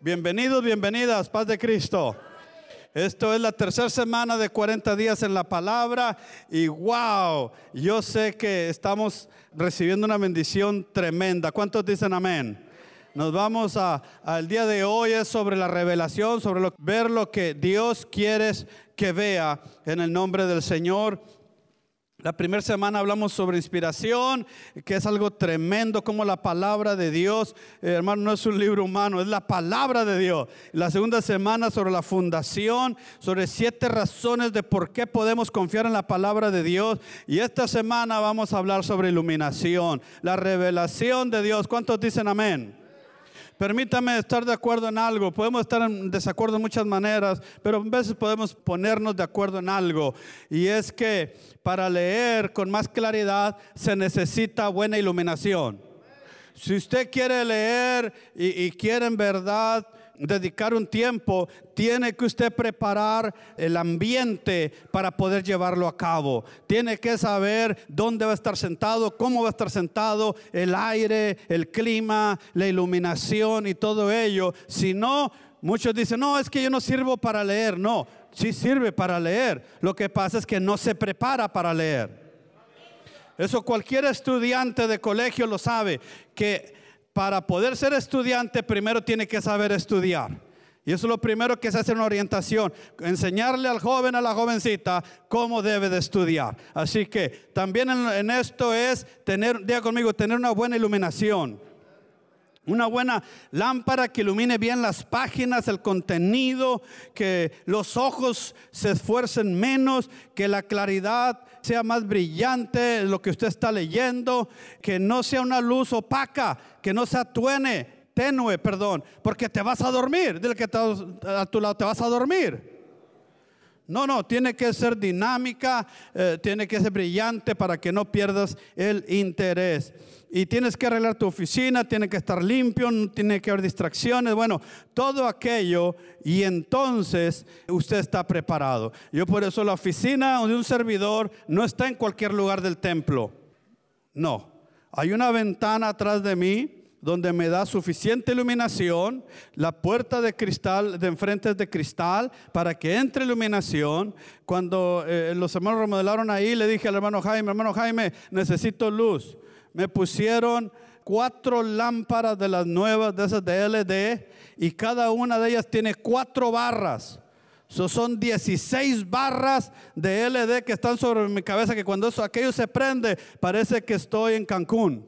Bienvenidos, bienvenidas, paz de Cristo. Esto es la tercera semana de 40 días en la palabra y wow, yo sé que estamos recibiendo una bendición tremenda. ¿Cuántos dicen amén? Nos vamos a, al día de hoy es sobre la revelación, sobre lo, ver lo que Dios quiere que vea en el nombre del Señor. La primera semana hablamos sobre inspiración, que es algo tremendo, como la palabra de Dios, eh, hermano, no es un libro humano, es la palabra de Dios. La segunda semana sobre la fundación, sobre siete razones de por qué podemos confiar en la palabra de Dios. Y esta semana vamos a hablar sobre iluminación, la revelación de Dios. ¿Cuántos dicen amén? Permítame estar de acuerdo en algo. Podemos estar en desacuerdo de muchas maneras, pero a veces podemos ponernos de acuerdo en algo. Y es que para leer con más claridad se necesita buena iluminación. Si usted quiere leer y, y quiere en verdad dedicar un tiempo, tiene que usted preparar el ambiente para poder llevarlo a cabo. Tiene que saber dónde va a estar sentado, cómo va a estar sentado, el aire, el clima, la iluminación y todo ello. Si no, muchos dicen, no, es que yo no sirvo para leer. No, sí sirve para leer. Lo que pasa es que no se prepara para leer. Eso cualquier estudiante de colegio lo sabe, que para poder ser estudiante primero tiene que saber estudiar. Y eso es lo primero que se hace en orientación, enseñarle al joven, a la jovencita, cómo debe de estudiar. Así que también en, esto es tener, diga conmigo, tener una buena iluminación. Una buena lámpara que ilumine bien las páginas, el contenido, que los ojos se esfuercen menos, que la claridad sea más brillante lo que usted está leyendo, que no sea una luz opaca, que no se atuene, tenue, perdón, porque te vas a dormir. Dile que a tu lado te vas a dormir. No, no, tiene que ser dinámica, eh, tiene que ser brillante para que no pierdas el interés. Y tienes que arreglar tu oficina, tiene que estar limpio, no tiene que haber distracciones, bueno, todo aquello y entonces usted está preparado. Yo por eso la oficina de un servidor no está en cualquier lugar del templo. No, hay una ventana atrás de mí donde me da suficiente iluminación, la puerta de cristal de enfrente es de cristal para que entre iluminación. Cuando eh, los hermanos remodelaron ahí, le dije al hermano Jaime, hermano Jaime, necesito luz. Me pusieron cuatro lámparas de las nuevas, de esas de LED, y cada una de ellas tiene cuatro barras. son 16 barras de LED que están sobre mi cabeza, que cuando eso, aquello se prende, parece que estoy en Cancún.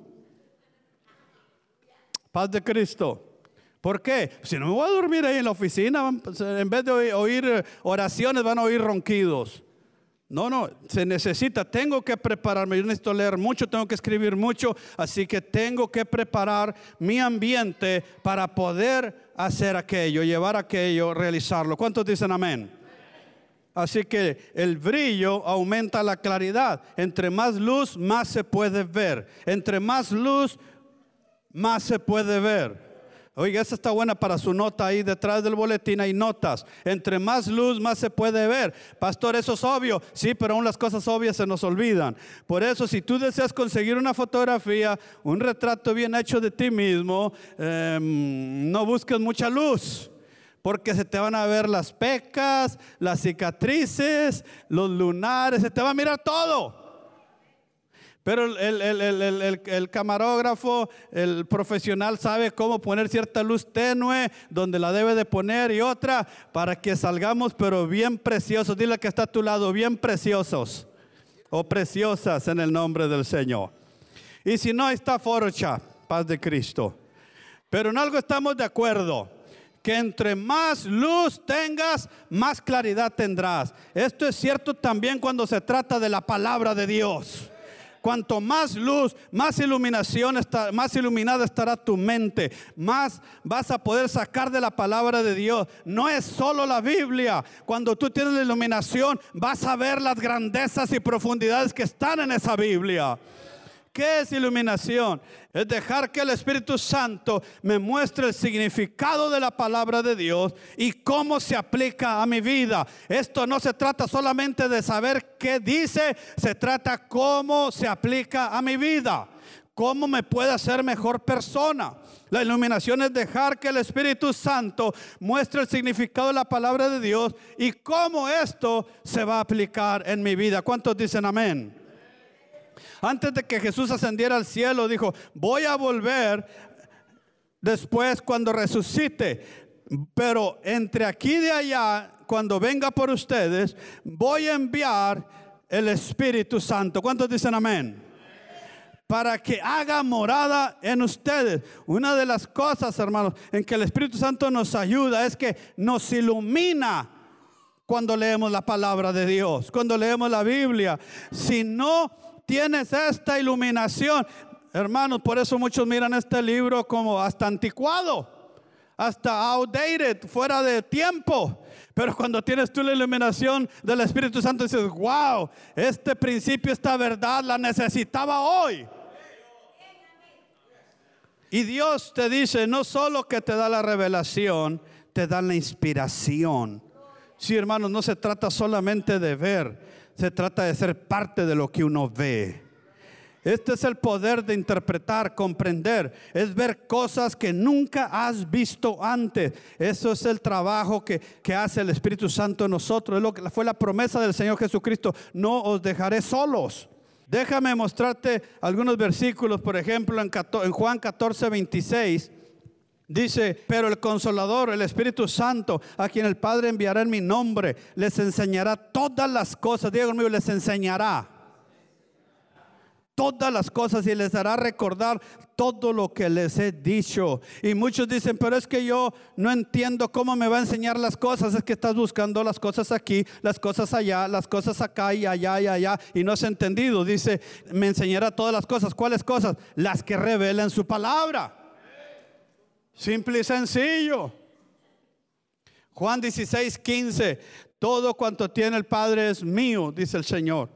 Paz de Cristo. ¿Por qué? Si no me voy a dormir ahí en la oficina, en vez de oír oraciones, van a oír ronquidos. No, no, se necesita, tengo que prepararme, yo necesito leer mucho, tengo que escribir mucho, así que tengo que preparar mi ambiente para poder hacer aquello, llevar aquello, realizarlo. ¿Cuántos dicen amén? Así que el brillo aumenta la claridad. Entre más luz, más se puede ver. Entre más luz, más se puede ver. Oiga, esa está buena para su nota ahí detrás del boletín hay notas. Entre más luz, más se puede ver. Pastor, eso es obvio. Sí, pero aún las cosas obvias se nos olvidan. Por eso, si tú deseas conseguir una fotografía, un retrato bien hecho de ti mismo, em, no busques mucha luz. Porque se te van a ver las pecas, las cicatrices, los lunares, se te va a mirar todo. Pero el, camarógrafo, el profesional sabe cómo poner cierta luz tenue donde la debe de poner y otra para que salgamos pero bien preciosos. Dile que está a tu lado, bien preciosos o preciosas en el nombre del Señor. Y si no, está Forocha, paz de Cristo. Pero en algo estamos de acuerdo que entre más luz tengas, más claridad tendrás. Esto es cierto también cuando se trata de la palabra de Dios. Cuanto más luz, más iluminación, está, más iluminada estará tu mente, más vas a poder sacar de la palabra de Dios. No es solo la Biblia. Cuando tú tienes la iluminación, vas a ver las grandezas y profundidades que están en esa Biblia. ¿Qué es iluminación? Es dejar que el Espíritu Santo me muestre el significado de la palabra de Dios y cómo se aplica a mi vida. Esto no se trata solamente de saber qué dice, se trata cómo se aplica a mi vida. ¿Cómo me puede hacer mejor persona? La iluminación es dejar que el Espíritu Santo muestre el significado de la palabra de Dios y cómo esto se va a aplicar en mi vida. ¿Cuántos dicen amén? Antes de que Jesús ascendiera al cielo, dijo, voy a volver después cuando resucite. Pero entre aquí y allá, cuando venga por ustedes, voy a enviar el Espíritu Santo. ¿Cuántos dicen amén? Para que haga morada en ustedes. Una de las cosas, hermanos, en que el Espíritu Santo nos ayuda es que nos ilumina cuando leemos la palabra de Dios, cuando leemos la Biblia. Si no tienes esta iluminación, hermanos, por eso muchos miran este libro como hasta anticuado, hasta outdated, fuera de tiempo. Pero cuando tienes tú la iluminación del Espíritu Santo, dices, wow, este principio, esta verdad la necesitaba hoy. Y Dios te dice, no solo que te da la revelación, te da la inspiración. Sí, hermanos, no se trata solamente de ver, se trata de ser parte de lo que uno ve. Este es el poder de interpretar, comprender, es ver cosas que nunca has visto antes. Eso es el trabajo que, hace el Espíritu Santo en nosotros. Es lo que fue la promesa del Señor Jesucristo. No os dejaré solos. Déjame mostrarte algunos versículos, por ejemplo, en, en Juan 14, 26. Dice, pero el consolador, el Espíritu Santo, a quien el Padre enviará en mi nombre, les enseñará todas las cosas. Diego mío, les enseñará todas las cosas y les hará recordar todo lo que les he dicho. Y muchos dicen, pero es que yo no entiendo cómo me va a enseñar las cosas. Es que estás buscando las cosas aquí, las cosas allá, las cosas acá y allá y allá. Y no has entendido. Dice, me enseñará todas las cosas. ¿Cuáles cosas? Las que revelan su palabra. Simple y sencillo. Juan 16, 15. Todo cuanto tiene el Padre es mío, dice el Señor.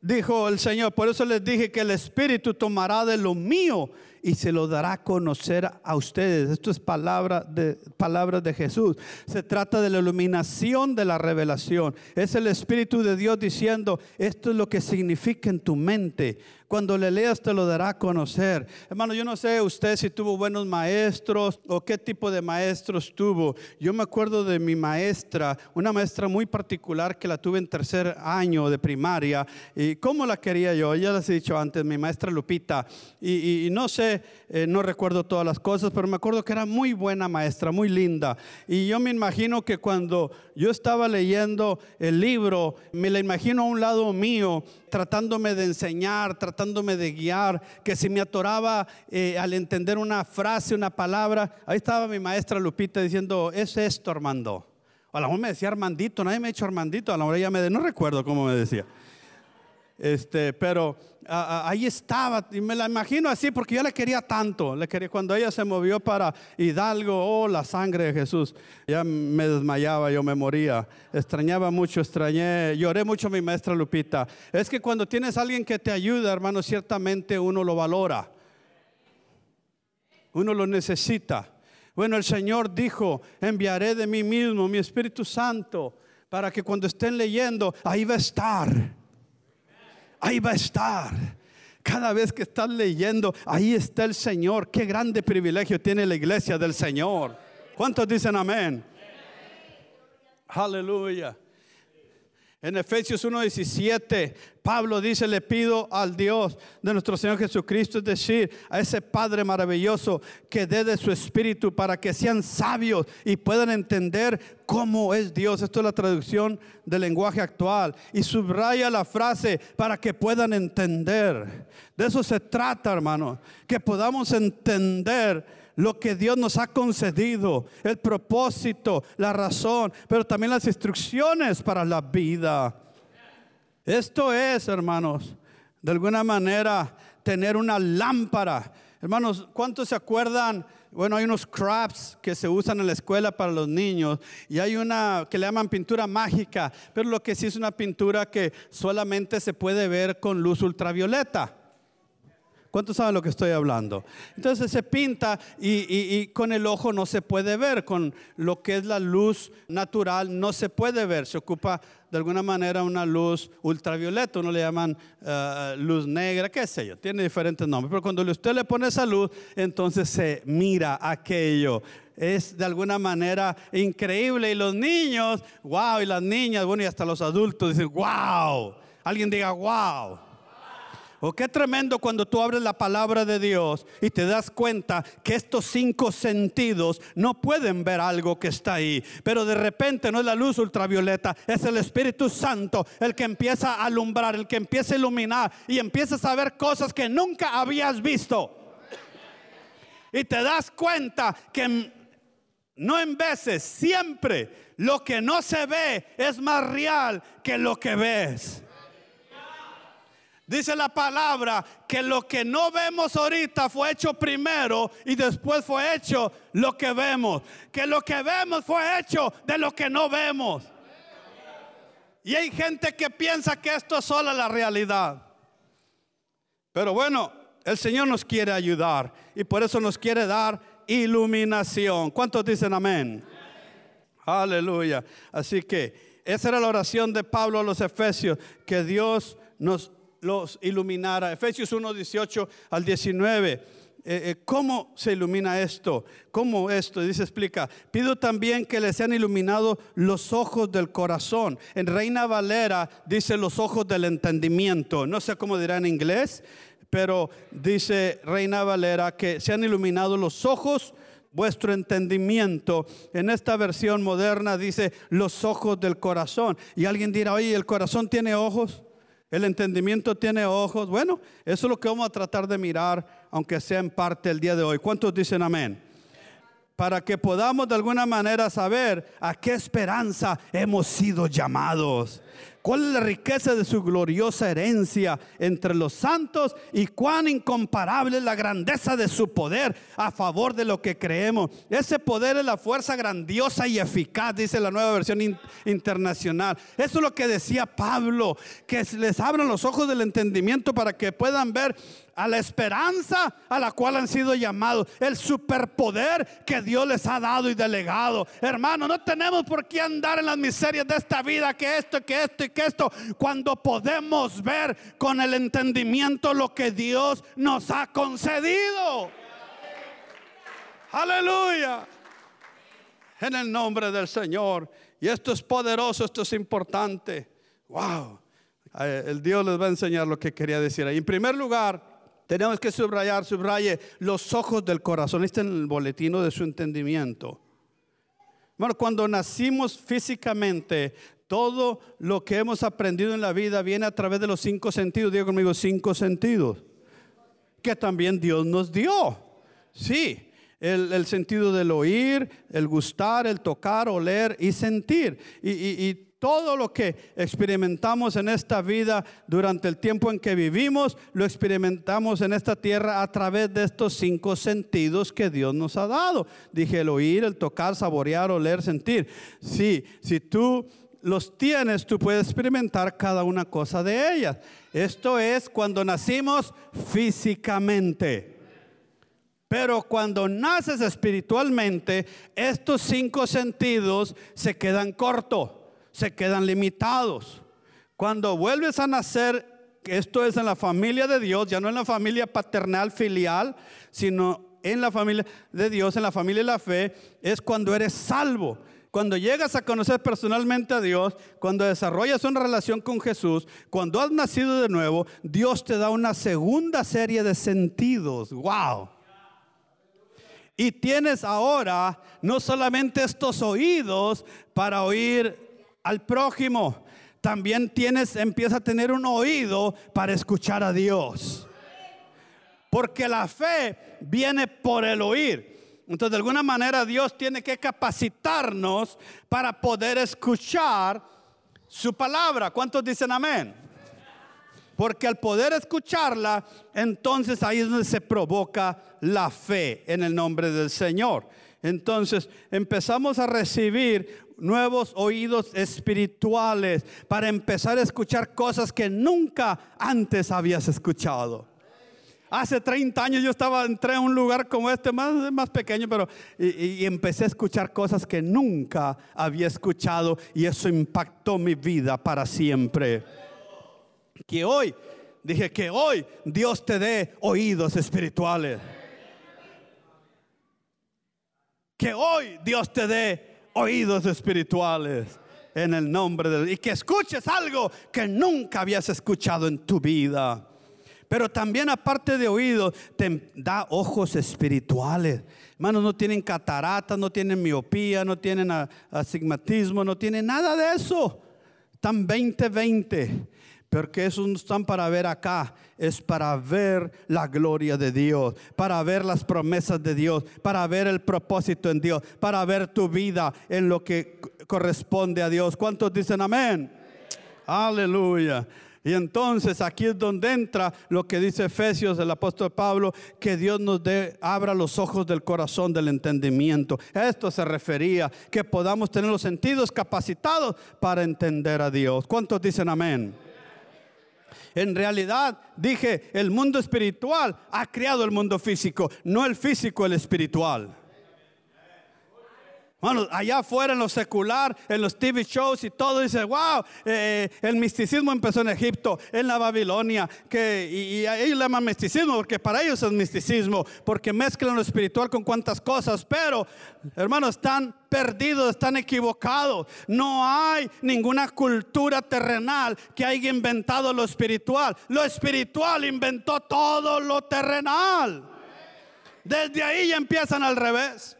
Dijo el Señor, por eso les dije que el Espíritu tomará de lo mío y se lo dará a conocer a ustedes. Esto es palabra de, palabras de Jesús. Se trata de la iluminación de la revelación. Es el Espíritu de Dios diciendo, esto es lo que significa en tu mente. Cuando le leas te lo dará a conocer. Hermano, yo no sé usted si tuvo buenos maestros o qué tipo de maestros tuvo. Yo me acuerdo de mi maestra, una maestra muy particular que la tuve en tercer año de primaria. ¿Y cómo la quería yo? Ya les he dicho antes, mi maestra Lupita. Y, no sé, eh, no recuerdo todas las cosas, pero me acuerdo que era muy buena maestra, muy linda. Y yo me imagino que cuando yo estaba leyendo el libro, me la imagino a un lado mío, tratándome de enseñar, tratando de guiar, que si me atoraba eh, al entender una frase, una palabra, ahí estaba mi maestra Lupita diciendo, es esto Armando. A lo mejor me decía Armandito, nadie me ha hecho Armandito, a lo mejor ella me, no recuerdo cómo me decía. Este, pero ahí estaba, y me la imagino así porque yo le quería tanto. Le quería, cuando ella se movió para Hidalgo, oh, la sangre de Jesús, ya me desmayaba, yo me moría. Extrañaba mucho, extrañé, lloré mucho a mi maestra Lupita. Es que cuando tienes alguien que te ayuda, hermano, ciertamente uno lo valora. Uno lo necesita. Bueno, el Señor dijo, enviaré de mí mismo mi Espíritu Santo para que cuando estén leyendo, ahí va a estar ahí va a estar. Cada vez que estás leyendo, ahí está el Señor. Qué grande privilegio tiene la iglesia del Señor. ¿Cuántos dicen amén? Aleluya. En Efesios 1:17, Pablo dice, le pido al Dios de nuestro Señor Jesucristo, es decir, a ese Padre maravilloso, que dé de su espíritu para que sean sabios y puedan entender cómo es Dios. Esto es la traducción del lenguaje actual. Y subraya la frase para que puedan entender. De eso se trata, hermano, que podamos entender lo que Dios nos ha concedido, el propósito, la razón, pero también las instrucciones para la vida. Esto es, hermanos, de alguna manera tener una lámpara. Hermanos, ¿cuántos se acuerdan? Bueno, hay unos crafts que se usan en la escuela para los niños y hay una que le llaman pintura mágica, pero lo que sí es una pintura que solamente se puede ver con luz ultravioleta ¿Cuántos saben lo que estoy hablando? Entonces se pinta y, con el ojo no se puede ver, con lo que es la luz natural no se puede ver, se ocupa de alguna manera una luz ultravioleta, uno le llaman eh, luz negra, qué sé yo, tiene diferentes nombres, pero cuando usted le pone esa luz, entonces se mira aquello. Es de alguna manera increíble y los niños, wow, y las niñas, bueno, y hasta los adultos dicen, wow, alguien diga, wow. Oh, qué tremendo cuando tú abres la palabra de Dios y te das cuenta que estos cinco sentidos no pueden ver algo que está ahí. Pero de repente no es la luz ultravioleta, es el Espíritu Santo el que empieza a alumbrar, el que empieza a iluminar y empiezas a ver cosas que nunca habías visto. Y te das cuenta que no en veces, siempre lo que no se ve es más real que lo que ves. Dice la palabra que lo que no vemos ahorita fue hecho primero y después fue hecho lo que vemos. Que lo que vemos fue hecho de lo que no vemos. Y hay gente que piensa que esto es solo la realidad. Pero bueno, el Señor nos quiere ayudar y por eso nos quiere dar iluminación. ¿Cuántos dicen amén? Aleluya. Así que esa era la oración de Pablo a los Efesios, que Dios nos los iluminara. Efesios 1, 18 al 19. Eh, eh, ¿Cómo se ilumina esto? ¿Cómo esto? Dice, explica. Pido también que les sean iluminados los ojos del corazón. En Reina Valera dice los ojos del entendimiento. No sé cómo dirá en inglés, pero dice Reina Valera que sean iluminados los ojos vuestro entendimiento. En esta versión moderna dice los ojos del corazón. Y alguien dirá, oye, ¿el corazón tiene ojos? El entendimiento tiene ojos. Bueno, eso es lo que vamos a tratar de mirar, aunque sea en parte el día de hoy. ¿Cuántos dicen amén? Para que podamos de alguna manera saber a qué esperanza hemos sido llamados. ¿Cuál es la riqueza de su gloriosa herencia entre los santos y cuán incomparable es la grandeza de su poder a favor de lo que creemos? Ese poder es la fuerza grandiosa y eficaz, dice la nueva versión internacional. Eso es lo que decía Pablo, que les abran los ojos del entendimiento para que puedan ver a la esperanza a la cual han sido llamados, el superpoder que Dios les ha dado y delegado. Hermano, no tenemos por qué andar en las miserias de esta vida, que esto, que esto y que esto, cuando podemos ver con el entendimiento lo que Dios nos ha concedido. Aleluya. En el nombre del Señor. Y esto es poderoso, esto es importante. Wow. El Dios les va a enseñar lo que quería decir ahí. En primer lugar, tenemos que subrayar, subraye los ojos del corazón. Este en el boletino de su entendimiento. Bueno, cuando nacimos físicamente, todo lo que hemos aprendido en la vida viene a través de los cinco sentidos. Digo conmigo, cinco sentidos. Que también Dios nos dio. Sí, el, sentido del oír, el gustar, el tocar, oler y sentir. Y, y todo lo que experimentamos en esta vida durante el tiempo en que vivimos, lo experimentamos en esta tierra a través de estos cinco sentidos que Dios nos ha dado. Dije el oír, el tocar, saborear, oler, sentir. Sí, si tú los tienes, tú puedes experimentar cada una cosa de ellas. Esto es cuando nacimos físicamente. Pero cuando naces espiritualmente, estos cinco sentidos se quedan cortos se quedan limitados. Cuando vuelves a nacer, esto es en la familia de Dios, ya no en la familia paternal filial, sino en la familia de Dios, en la familia de la fe, es cuando eres salvo. Cuando llegas a conocer personalmente a Dios, cuando desarrollas una relación con Jesús, cuando has nacido de nuevo, Dios te da una segunda serie de sentidos. ¡Wow! Y tienes ahora no solamente estos oídos para oír al prójimo, también tienes, empieza a tener un oído para escuchar a Dios. Porque la fe viene por el oír. Entonces, de alguna manera, Dios tiene que capacitarnos para poder escuchar su palabra. ¿Cuántos dicen amén? Porque al poder escucharla, entonces ahí es donde se provoca la fe en el nombre del Señor. Entonces empezamos a recibir nuevos oídos espirituales para empezar a escuchar cosas que nunca antes habías escuchado. Hace 30 años yo estaba, entré a un lugar como este, más, más pequeño, pero y, y, empecé a escuchar cosas que nunca había escuchado y eso impactó mi vida para siempre. Que hoy, dije que hoy Dios te dé oídos espirituales. Que hoy Dios te dé oídos espirituales en el nombre de Dios. Y que escuches algo que nunca habías escuchado en tu vida. Pero también aparte de oídos, te da ojos espirituales. Hermanos, no tienen cataratas, no tienen miopía, no tienen asigmatismo, no tienen nada de eso. Están 20-20. Porque esos no están para ver acá, es para ver la gloria de Dios, para ver las promesas de Dios, para ver el propósito en Dios, para ver tu vida en lo que corresponde a Dios. ¿Cuántos dicen amén? Aleluya. Y entonces aquí es donde entra lo que dice Efesios, el apóstol Pablo, que Dios nos dé, abra los ojos del corazón, del entendimiento. esto se refería, que podamos tener los sentidos capacitados para entender a Dios. ¿Cuántos dicen amén? En realidad, dije, el mundo espiritual ha creado el mundo físico, no el físico el espiritual. Bueno, allá afuera en lo secular, en los TV shows y todo, dice, wow, eh, el misticismo empezó en Egipto, en la Babilonia, que, y, ellos le llaman misticismo porque para ellos es misticismo, porque mezclan lo espiritual con cuantas cosas, pero hermanos, están perdidos, están equivocados. No hay ninguna cultura terrenal que haya inventado lo espiritual. Lo espiritual inventó todo lo terrenal. Desde ahí ya empiezan al revés.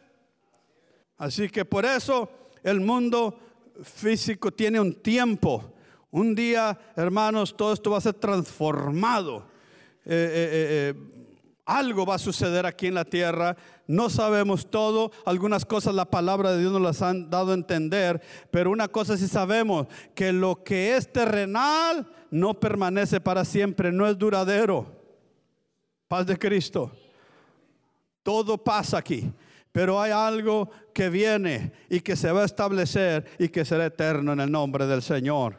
Así que por eso el mundo físico tiene un tiempo. Un día, hermanos, todo esto va a ser transformado. Eh, eh, eh, algo va a suceder aquí en la tierra. No sabemos todo. Algunas cosas la palabra de Dios nos las han dado a entender. Pero una cosa sí sabemos, que lo que es terrenal no permanece para siempre, no es duradero. Paz de Cristo. Todo pasa aquí. Pero hay algo que viene y que se va a establecer y que será eterno en el nombre del Señor.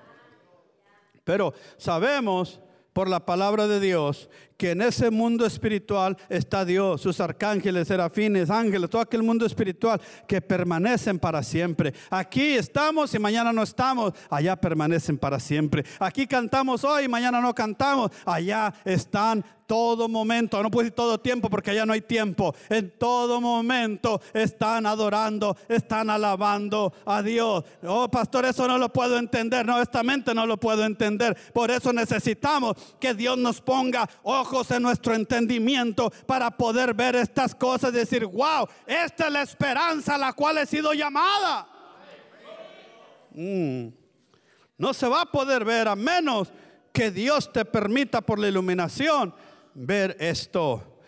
Pero sabemos por la palabra de Dios que en ese mundo espiritual está Dios, sus arcángeles, serafines, ángeles, todo aquel mundo espiritual que permanecen para siempre. Aquí estamos y mañana no estamos, allá permanecen para siempre. Aquí cantamos hoy y mañana no cantamos, allá están todo momento, no puedo decir todo tiempo porque allá no hay tiempo, en todo momento están adorando, están alabando a Dios. Oh, pastor, eso no lo puedo entender, no, esta mente no lo puedo entender. Por eso necesitamos que Dios nos ponga ojos en nuestro entendimiento para poder ver estas cosas y decir, wow, esta es la esperanza a la cual he sido llamada. Mm. No se va a poder ver a menos que Dios te permita por la iluminación ver esto.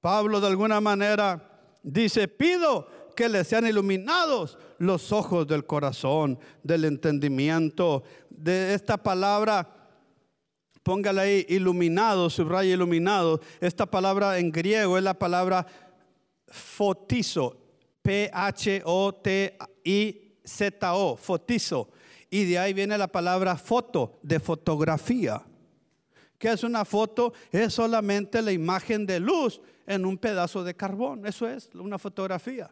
Pablo de alguna manera dice, pido que le sean iluminados los ojos del corazón, del entendimiento. De esta palabra, póngale ahí, iluminado, subraya iluminado. Esta palabra en griego es la palabra fotizo, P-H-O-T-I-Z-O, fotizo. Y de ahí viene la palabra foto, de fotografía. ¿Qué es una foto? Es solamente la imagen de luz en un pedazo de carbón. Eso es una fotografía.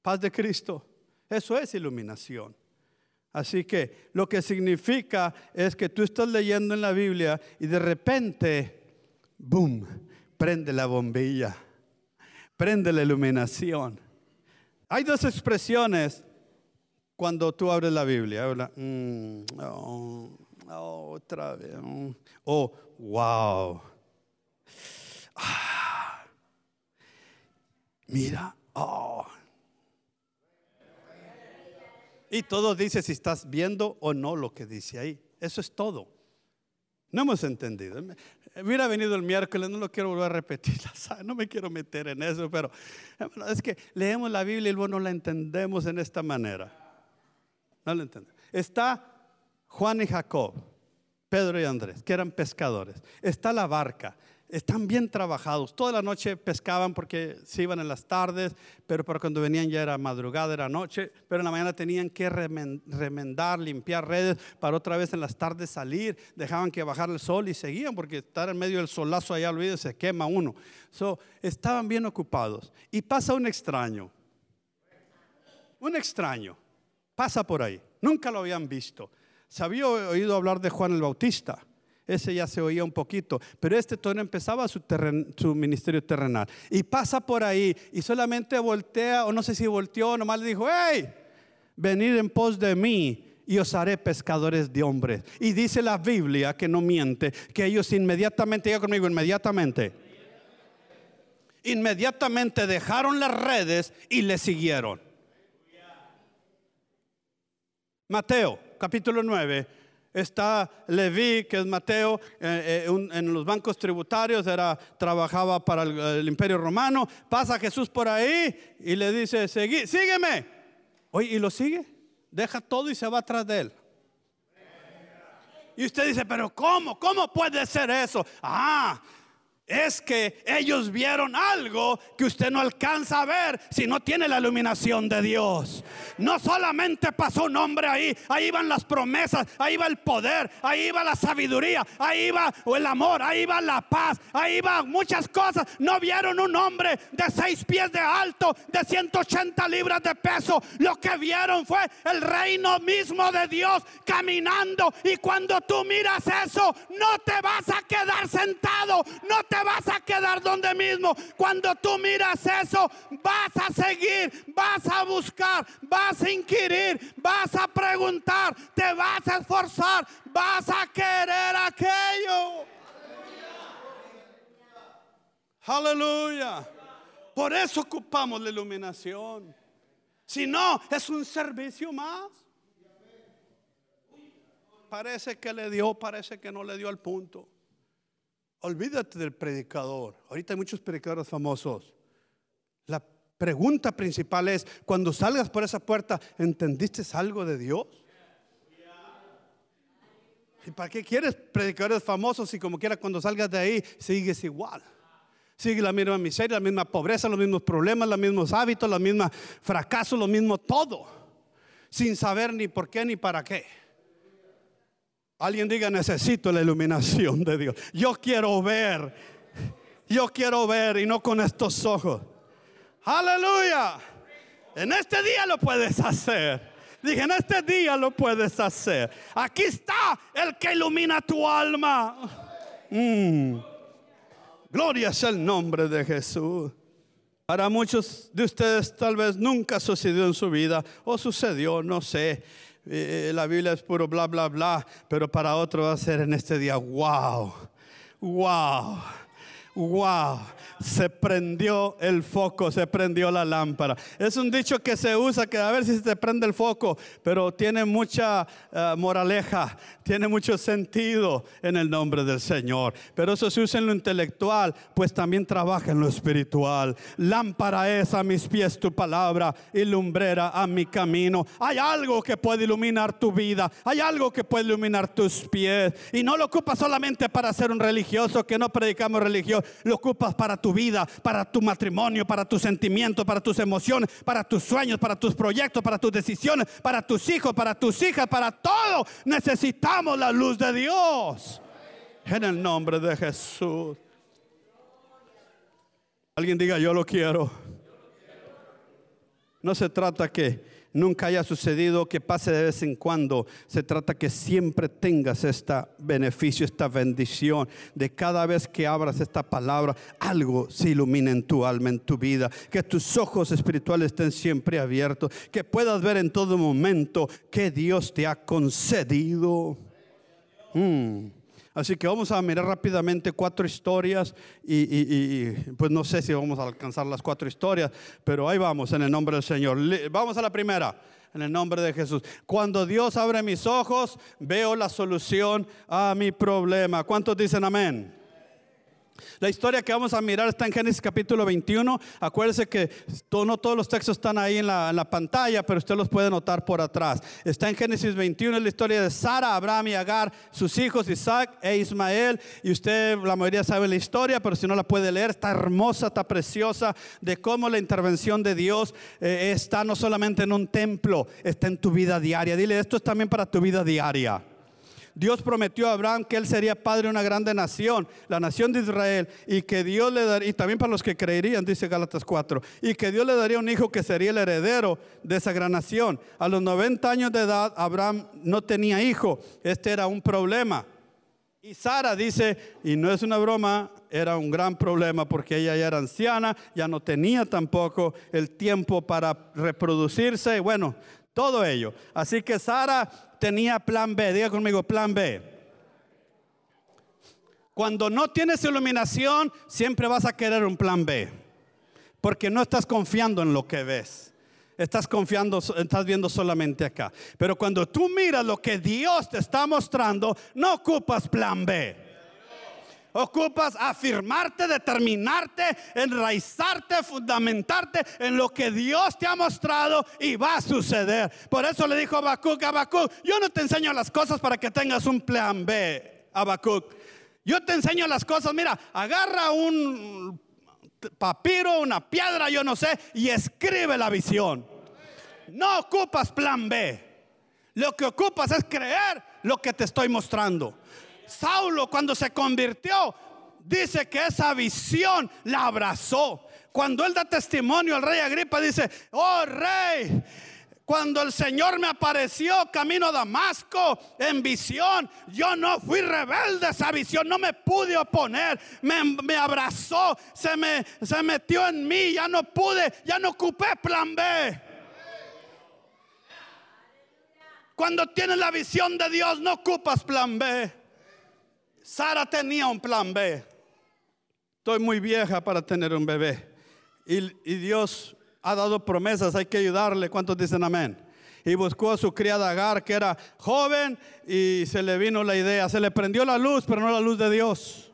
Paz de Cristo. Eso es iluminación. Así que lo que significa es que tú estás leyendo en la Biblia y de repente, boom, prende la bombilla, prende la iluminación. Hay dos expresiones cuando tú abres la Biblia. Habla, mm, oh, otra vez. Mm, oh, wow. Ah, mira, oh. Y todo dice si estás viendo o no lo que dice ahí. Eso es todo. No hemos entendido. Hubiera venido el miércoles, no lo quiero volver a repetir, no me quiero meter en eso, pero es que leemos la Biblia y luego no la entendemos en esta manera. No la entendemos. Está Juan y Jacob, Pedro y Andrés, que eran pescadores. Está la barca. Están bien trabajados. Toda la noche pescaban porque se iban en las tardes, pero para cuando venían ya era madrugada, era noche, pero en la mañana tenían que remendar, limpiar redes para otra vez en las tardes salir. Dejaban que bajara el sol y seguían porque estar en medio del solazo allá, olvídese, se quema uno. So, estaban bien ocupados. Y pasa un extraño. Un extraño. Pasa por ahí. Nunca lo habían visto. Se había oído hablar de Juan el Bautista ese ya se oía un poquito, pero este todavía empezaba su, su, ministerio terrenal. Y pasa por ahí y solamente voltea, o no sé si volteó, nomás le dijo, hey, venid en pos de mí y os haré pescadores de hombres. Y dice la Biblia, que no miente, que ellos inmediatamente, diga conmigo, inmediatamente, inmediatamente dejaron las redes y le siguieron. Mateo, capítulo 9 está Leví, que es Mateo, eh, eh, en los bancos tributarios, era, trabajaba para el, imperio romano. Pasa Jesús por ahí y le dice, sígueme. Oye, y lo sigue, deja todo y se va atrás de él. Y usted dice, pero ¿cómo? ¿Cómo puede ser eso? Ah, es que ellos vieron algo que usted no alcanza a ver si no tiene la iluminación de Dios. No solamente pasó un hombre ahí, ahí van las promesas, ahí va el poder, ahí va la sabiduría, ahí va el amor, ahí va la paz, ahí va muchas cosas. No vieron un hombre de seis pies de alto, de 180 libras de peso. Lo que vieron fue el reino mismo de Dios caminando. Y cuando tú miras eso, no te vas a quedar sentado, vas a quedar donde mismo. Cuando tú miras eso, vas a seguir, vas a buscar, vas a inquirir, vas a preguntar, te vas a esforzar, vas a querer aquello. Aleluya. Por eso ocupamos la iluminación. Si no, es un servicio más. Parece que le dio, parece que no le dio al punto. Olvídate del predicador. Ahorita hay muchos predicadores famosos. La pregunta principal es, cuando salgas por esa puerta, ¿entendiste algo de Dios? ¿Y para qué quieres predicadores famosos si como quiera cuando salgas de ahí sigues igual? Sigue la misma miseria, la misma pobreza, los mismos problemas, los mismos hábitos, los mismos fracasos, lo mismo todo. Sin saber ni por qué ni para qué. Alguien diga, necesito la iluminación de Dios. Yo quiero ver. Yo quiero ver y no con estos ojos. Aleluya. En este día lo puedes hacer. Dije, en este día lo puedes hacer. Aquí está el que ilumina tu alma. Mm. Gloria sea el nombre de Jesús. Para muchos de ustedes tal vez nunca sucedió en su vida o sucedió, no sé. Eh, la Biblia es puro bla, bla, bla, pero para otro va a ser en este día, wow, wow, wow se prendió el foco, se prendió la lámpara. Es un dicho que se usa que a ver si se prende el foco, pero tiene mucha eh, moraleja, tiene mucho sentido en el nombre del Señor. Pero eso se usa en lo intelectual, pues también trabaja en lo espiritual. Lámpara es a mis pies tu palabra y lumbrera a mi camino. Hay algo que puede iluminar tu vida, hay algo que puede iluminar tus pies. Y no lo ocupas solamente para ser un religioso, que no predicamos religión, lo ocupas para tu vida, para tu matrimonio, para tus sentimientos, para tus emociones, para tus sueños, para tus proyectos, para tus decisiones, para tus hijos, para tus hijas, para todo. Necesitamos la luz de Dios. En el nombre de Jesús. Alguien diga, yo lo quiero. No se trata que nunca haya sucedido, que pase de vez en cuando. Se trata que siempre tengas este beneficio, esta bendición de cada vez que abras esta palabra, algo se ilumina en tu alma, en tu vida, que tus ojos espirituales estén siempre abiertos, que puedas ver en todo momento que Dios te ha concedido. Mm. Así que vamos a mirar rápidamente cuatro historias y, pues no sé si vamos a alcanzar las cuatro historias, pero ahí vamos en el nombre del Señor. Vamos a la primera. En el nombre de Jesús. Cuando Dios abre mis ojos, veo la solución a mi problema. ¿Cuántos dicen amén? La historia que vamos a mirar está en Génesis capítulo 21. Acuérdese que no todos los textos están ahí en la, pantalla, pero usted los puede notar por atrás. Está en Génesis 21, es la historia de Sara, Abraham y Agar, sus hijos Isaac e Ismael. Y usted, la mayoría sabe la historia, pero si no la puede leer, está hermosa, está preciosa, de cómo la intervención de Dios eh, está no solamente en un templo, está en tu vida diaria. Dile, esto es también para tu vida diaria. Dios prometió a Abraham que él sería padre de una grande nación, la nación de Israel, y que Dios le daría, y también para los que creerían, dice Gálatas 4, y que Dios le daría un hijo que sería el heredero de esa gran nación. A los 90 años de edad, Abraham no tenía hijo, este era un problema. Y Sara dice, y no es una broma, era un gran problema porque ella ya era anciana, ya no tenía tampoco el tiempo para reproducirse, bueno, todo ello. Así que Sara tenía plan B. Diga conmigo, plan B. Cuando no tienes iluminación, siempre vas a querer un plan B. Porque no estás confiando en lo que ves. Estás confiando, estás viendo solamente acá. Pero cuando tú miras lo que Dios te está mostrando, no ocupas plan B. Ocupas afirmarte, determinarte, enraizarte, fundamentarte en lo que Dios te ha mostrado y va a suceder. Por eso le dijo Habacuc, Habacuc, yo no te enseño las cosas para que tengas un plan B, Habacuc. Yo te enseño las cosas, mira, agarra un papiro, una piedra, yo no sé, y escribe la visión. No ocupas plan B. Lo que ocupas es creer lo que te estoy mostrando. Saulo cuando se convirtió, dice que esa visión la abrazó. Cuando él da testimonio al rey Agripa, dice, oh rey, cuando el Señor me apareció camino a Damasco en visión, yo no fui rebelde a esa visión, no me pude oponer, me, abrazó, se me se metió en mí, ya no pude, ya no ocupé plan B. Cuando tienes la visión de Dios, no ocupas plan B. Sara tenía un plan B. Estoy muy vieja para tener un bebé. Y, Dios ha dado promesas, hay que ayudarle. ¿Cuántos dicen amén? Y buscó a su criada Agar, que era joven, y se le vino la idea. Se le prendió la luz, pero no la luz de Dios.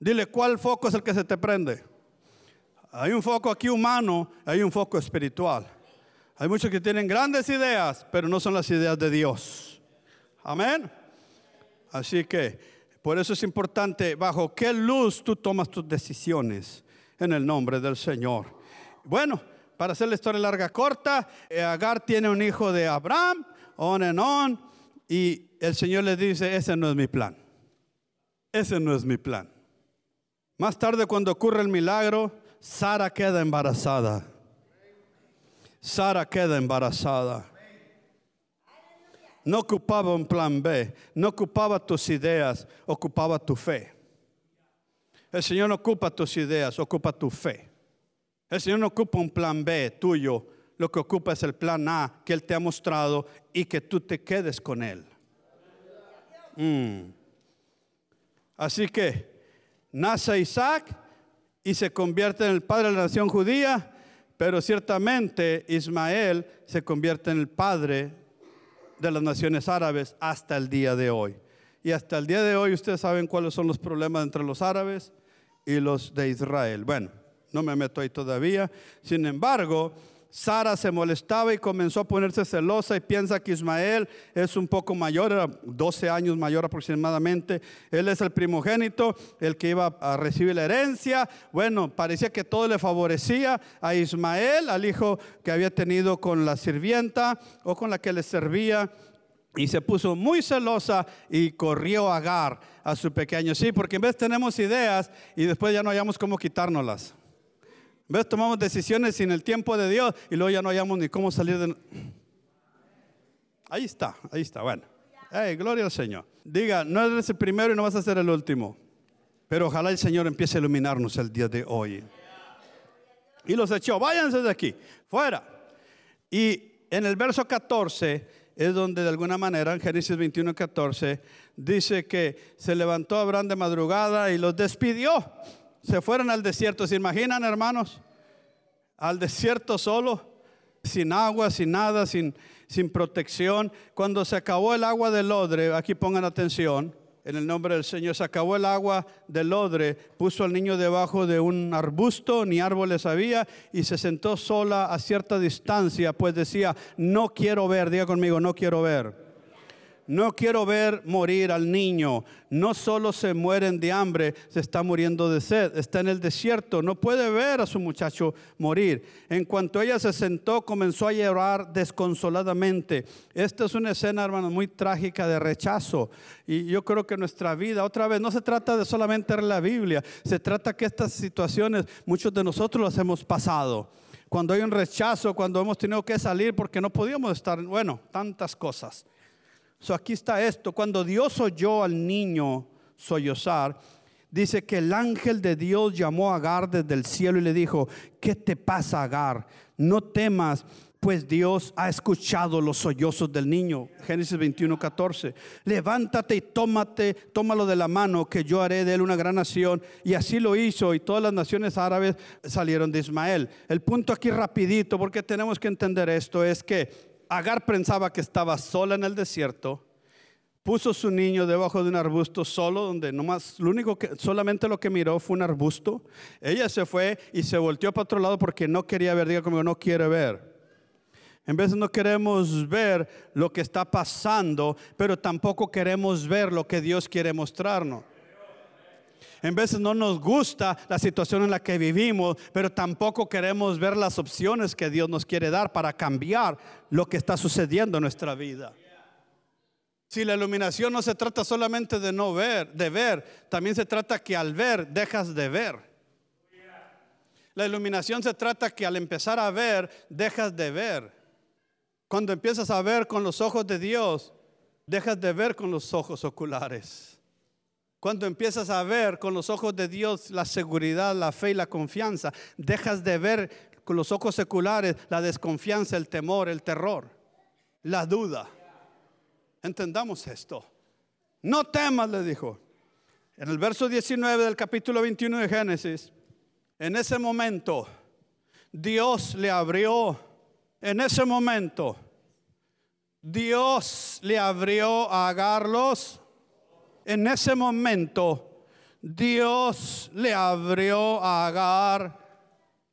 Dile, ¿cuál foco es el que se te prende? Hay un foco aquí humano, hay un foco espiritual. Hay muchos que tienen grandes ideas, pero no son las ideas de Dios. Amén. Así que por eso es importante bajo qué luz tú tomas tus decisiones en el nombre del Señor. Bueno, para hacer la historia larga corta, eh, Agar tiene un hijo de Abraham, on and on, y el Señor le dice, ese no es mi plan. Ese no es mi plan. Más tarde cuando ocurre el milagro, Sara queda embarazada. Sara queda embarazada. No ocupaba un plan B, no ocupaba tus ideas, ocupaba tu fe. El Señor no ocupa tus ideas, ocupa tu fe. El Señor no ocupa un plan B tuyo, lo que ocupa es el plan A que Él te ha mostrado y que tú te quedes con Él. Mm. Así que nace Isaac y se convierte en el padre de la nación judía, pero ciertamente Ismael se convierte en el padre de las naciones árabes hasta el día de hoy. Y hasta el día de hoy ustedes saben cuáles son los problemas entre los árabes y los de Israel. Bueno, no me meto ahí todavía. Sin embargo, Sara se molestaba y comenzó a ponerse celosa y piensa que Ismael es un poco mayor, era 12 años mayor aproximadamente. Él es el primogénito, el que iba a recibir la herencia. Bueno, parecía que todo le favorecía a Ismael, al hijo que había tenido con la sirvienta o con la que le servía. Y se puso muy celosa y corrió a Agar, a su pequeño. Sí, porque en vez tenemos ideas y después ya no hayamos cómo quitárnoslas. ¿Ves? Tomamos decisiones sin el tiempo de Dios y luego ya no hayamos ni cómo salir de... Ahí está, ahí está, bueno. Hey, gloria al Señor. Diga, no eres el primero y no vas a ser el último. Pero ojalá el Señor empiece a iluminarnos el día de hoy. Y los echó, váyanse de aquí, fuera. Y en el verso 14 es donde de alguna manera, en Génesis 21, 14, dice que se levantó Abraham de madrugada y los despidió se fueron al desierto. ¿Se imaginan, hermanos? Al desierto solo, sin agua, sin nada, sin, sin protección. Cuando se acabó el agua del odre, aquí pongan atención, en el nombre del Señor. Se acabó el agua del odre, puso al niño debajo de un arbusto, ni árboles había, y se sentó sola a cierta distancia, pues decía, no quiero ver, diga conmigo, no quiero ver. No quiero ver morir al niño. No solo se mueren de hambre, se está muriendo de sed. Está en el desierto. No puede ver a su muchacho morir. En cuanto ella se sentó, comenzó a llorar desconsoladamente. Esta es una escena, hermano, muy trágica de rechazo. Y yo creo que nuestra vida, otra vez, no se trata de solamente la Biblia. Se trata que estas situaciones, muchos de nosotros las hemos pasado cuando hay un rechazo, cuando hemos tenido que salir porque no podíamos estar, bueno, tantas cosas. Aquí está esto. Cuando Dios oyó al niño sollozar, dice que el ángel de Dios llamó a Agar desde el cielo y le dijo, ¿qué te pasa Agar? No temas, pues Dios ha escuchado los sollozos del niño. Génesis 21, 14. Levántate y tómate, tómalo de la mano, que yo haré de él una gran nación. Y así lo hizo, y todas las naciones árabes salieron de Ismael. El punto aquí rapidito, porque tenemos que entender esto, es que Agar pensaba que estaba sola en el desierto, puso su niño debajo de un arbusto solo, donde nomás, lo único que, solamente lo que miró fue un arbusto. Ella se fue y se volteó para otro lado porque no quería ver, diga conmigo, no quiere ver. En vez no queremos ver lo que está pasando, pero tampoco queremos ver lo que Dios quiere mostrarnos. En veces no nos gusta la situación en la que vivimos, pero tampoco queremos ver las opciones que Dios nos quiere dar para cambiar lo que está sucediendo en nuestra vida. Si la iluminación no se trata solamente de no ver, de ver, también se trata que al ver dejas de ver. La iluminación se trata que al empezar a ver dejas de ver. Cuando empiezas a ver con los ojos de Dios, dejas de ver con los ojos oculares. Cuando empiezas a ver con los ojos de Dios la seguridad, la fe y la confianza, dejas de ver con los ojos seculares la desconfianza, el temor, el terror, la duda. Entendamos esto. No temas, le dijo. En el verso 19 del capítulo 21 de Génesis, en ese momento, Dios le abrió, en ese momento, Dios le abrió a Agar los en ese momento Dios le abrió a Agar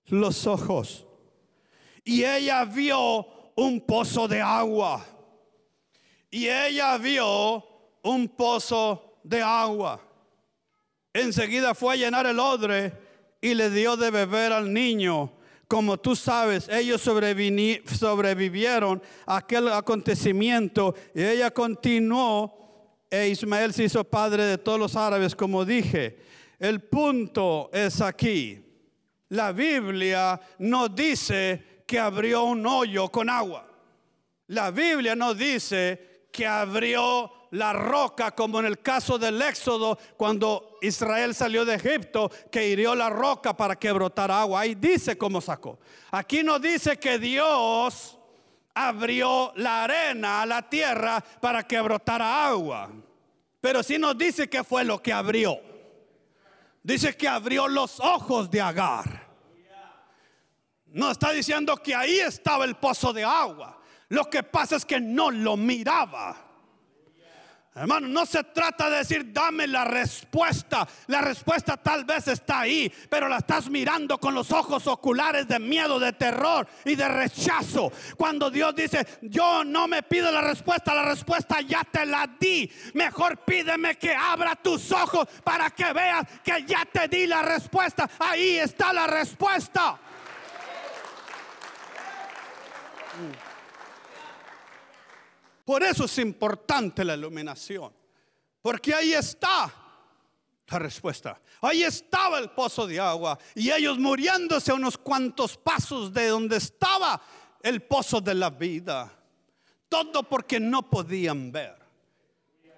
los ojos y ella vio un pozo de agua. Y ella vio un pozo de agua. Enseguida fue a llenar el odre y le dio de beber al niño. Como tú sabes, ellos sobrevivieron a aquel acontecimiento y ella continuó e Ismael se hizo padre de todos los árabes, como dije. El punto es aquí. La Biblia no dice que abrió un hoyo con agua. La Biblia no dice que abrió la roca como en el caso del Éxodo cuando Israel salió de Egipto que hirió la roca para que brotara agua. Ahí dice cómo sacó. Aquí no dice que Dios abrió la arena, la tierra, para que brotara agua. Pero sí nos dice que fue lo que abrió. Dice que abrió los ojos de Agar. No está diciendo que ahí estaba el pozo de agua. Lo que pasa es que no lo miraba. Hermano, no se trata de decir, dame la respuesta. La respuesta tal vez está ahí, pero la estás mirando con los ojos oculares de miedo, de terror y de rechazo. Cuando Dios dice, yo no me pido la respuesta, la respuesta ya te la di. Mejor pídeme que abra tus ojos para que veas que ya te di la respuesta. Ahí está la respuesta. Por eso es importante la iluminación. Porque ahí está la respuesta. Ahí estaba el pozo de agua. Y ellos muriéndose a unos cuantos pasos de donde estaba el pozo de la vida. Todo porque no podían ver.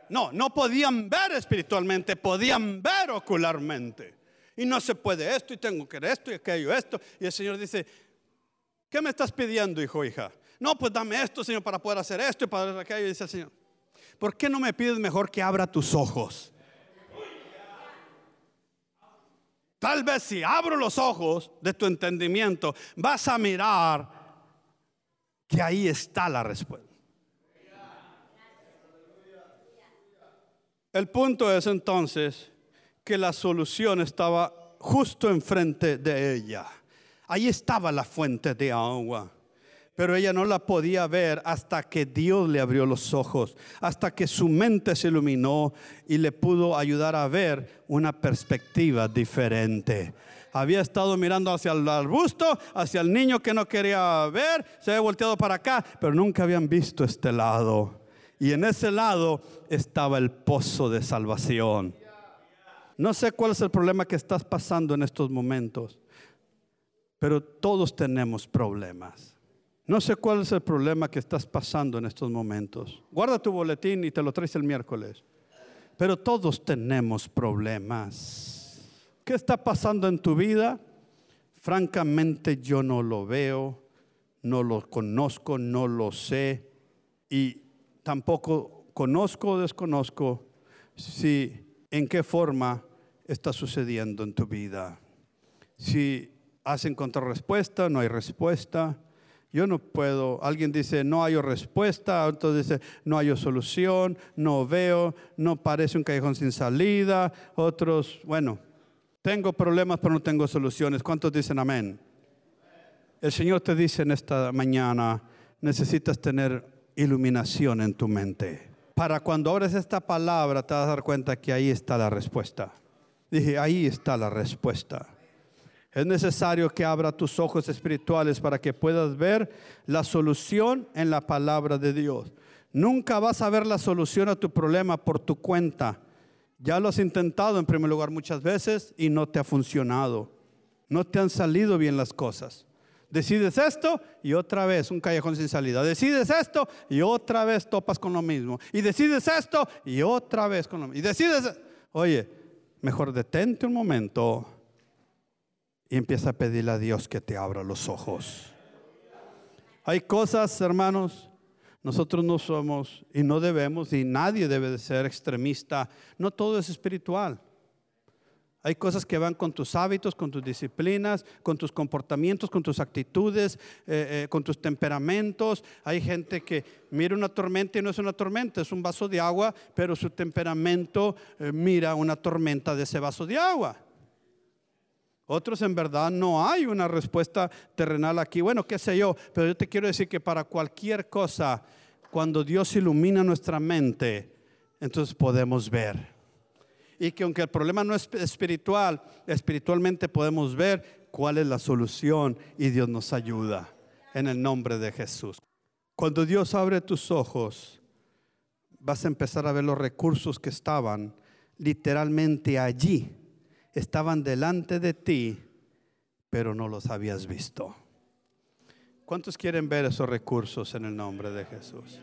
No, no podían ver espiritualmente, podían ver ocularmente. Y no se puede esto y tengo que esto y aquello, esto. Y el Señor dice, ¿qué me estás pidiendo, hijo, hija? No, pues dame esto, Señor, para poder hacer esto y para aquello. Y dice el Señor, ¿por qué no me pides mejor que abra tus ojos? Tal vez si abro los ojos de tu entendimiento, vas a mirar que ahí está la respuesta. El punto es entonces que la solución estaba justo enfrente de ella. Ahí estaba la fuente de agua. Pero ella no la podía ver hasta que Dios le abrió los ojos, hasta que su mente se iluminó y le pudo ayudar a ver una perspectiva diferente. Había estado mirando hacia el arbusto, hacia el niño que no quería ver, se había volteado para acá, pero nunca habían visto este lado. Y en ese lado estaba el pozo de salvación. No sé cuál es el problema que estás pasando en estos momentos, pero todos tenemos problemas. No sé cuál es el problema que estás pasando en estos momentos. Guarda tu boletín y te lo traes el miércoles. Pero todos tenemos problemas. ¿Qué está pasando en tu vida? Francamente yo no lo veo, no lo conozco, no lo sé y tampoco conozco o desconozco si en qué forma está sucediendo en tu vida. Si has encontrado respuesta, no hay respuesta yo no puedo. Alguien dice, no hay respuesta. Otro dice, no hay solución. No veo. No parece un callejón sin salida. Otros, bueno, tengo problemas, pero no tengo soluciones. ¿Cuántos dicen amén? El Señor te dice en esta mañana, necesitas tener iluminación en tu mente. Para cuando abres esta palabra te vas a dar cuenta que ahí está la respuesta. Dije, ahí está la respuesta. Es necesario que abra tus ojos espirituales para que puedas ver la solución en la palabra de Dios. Nunca vas a ver la solución a tu problema por tu cuenta. Ya lo has intentado en primer lugar muchas veces y no te ha funcionado. No te han salido bien las cosas. Decides esto y otra vez un callejón sin salida. Decides esto y otra vez topas con lo mismo. Y decides esto y otra vez con lo mismo. Y decides, oye, mejor detente un momento y empieza a pedirle a Dios que te abra los ojos. Hay cosas, hermanos, nosotros no somos y no debemos y nadie debe de ser extremista. No todo es espiritual. Hay cosas que van con tus hábitos, con tus disciplinas, con tus comportamientos, con tus actitudes, eh, eh, con tus temperamentos. Hay gente que mira una tormenta y no es una tormenta, es un vaso de agua, pero su temperamento eh, mira una tormenta de ese vaso de agua. Otros en verdad no hay una respuesta terrenal aquí. Bueno, qué sé yo, pero yo te quiero decir que para cualquier cosa, cuando Dios ilumina nuestra mente, entonces podemos ver. Y que aunque el problema no es espiritual, espiritualmente podemos ver cuál es la solución y Dios nos ayuda en el nombre de Jesús. Cuando Dios abre tus ojos, vas a empezar a ver los recursos que estaban literalmente allí estaban delante de ti, pero no los habías visto. ¿Cuántos quieren ver esos recursos en el nombre de Jesús?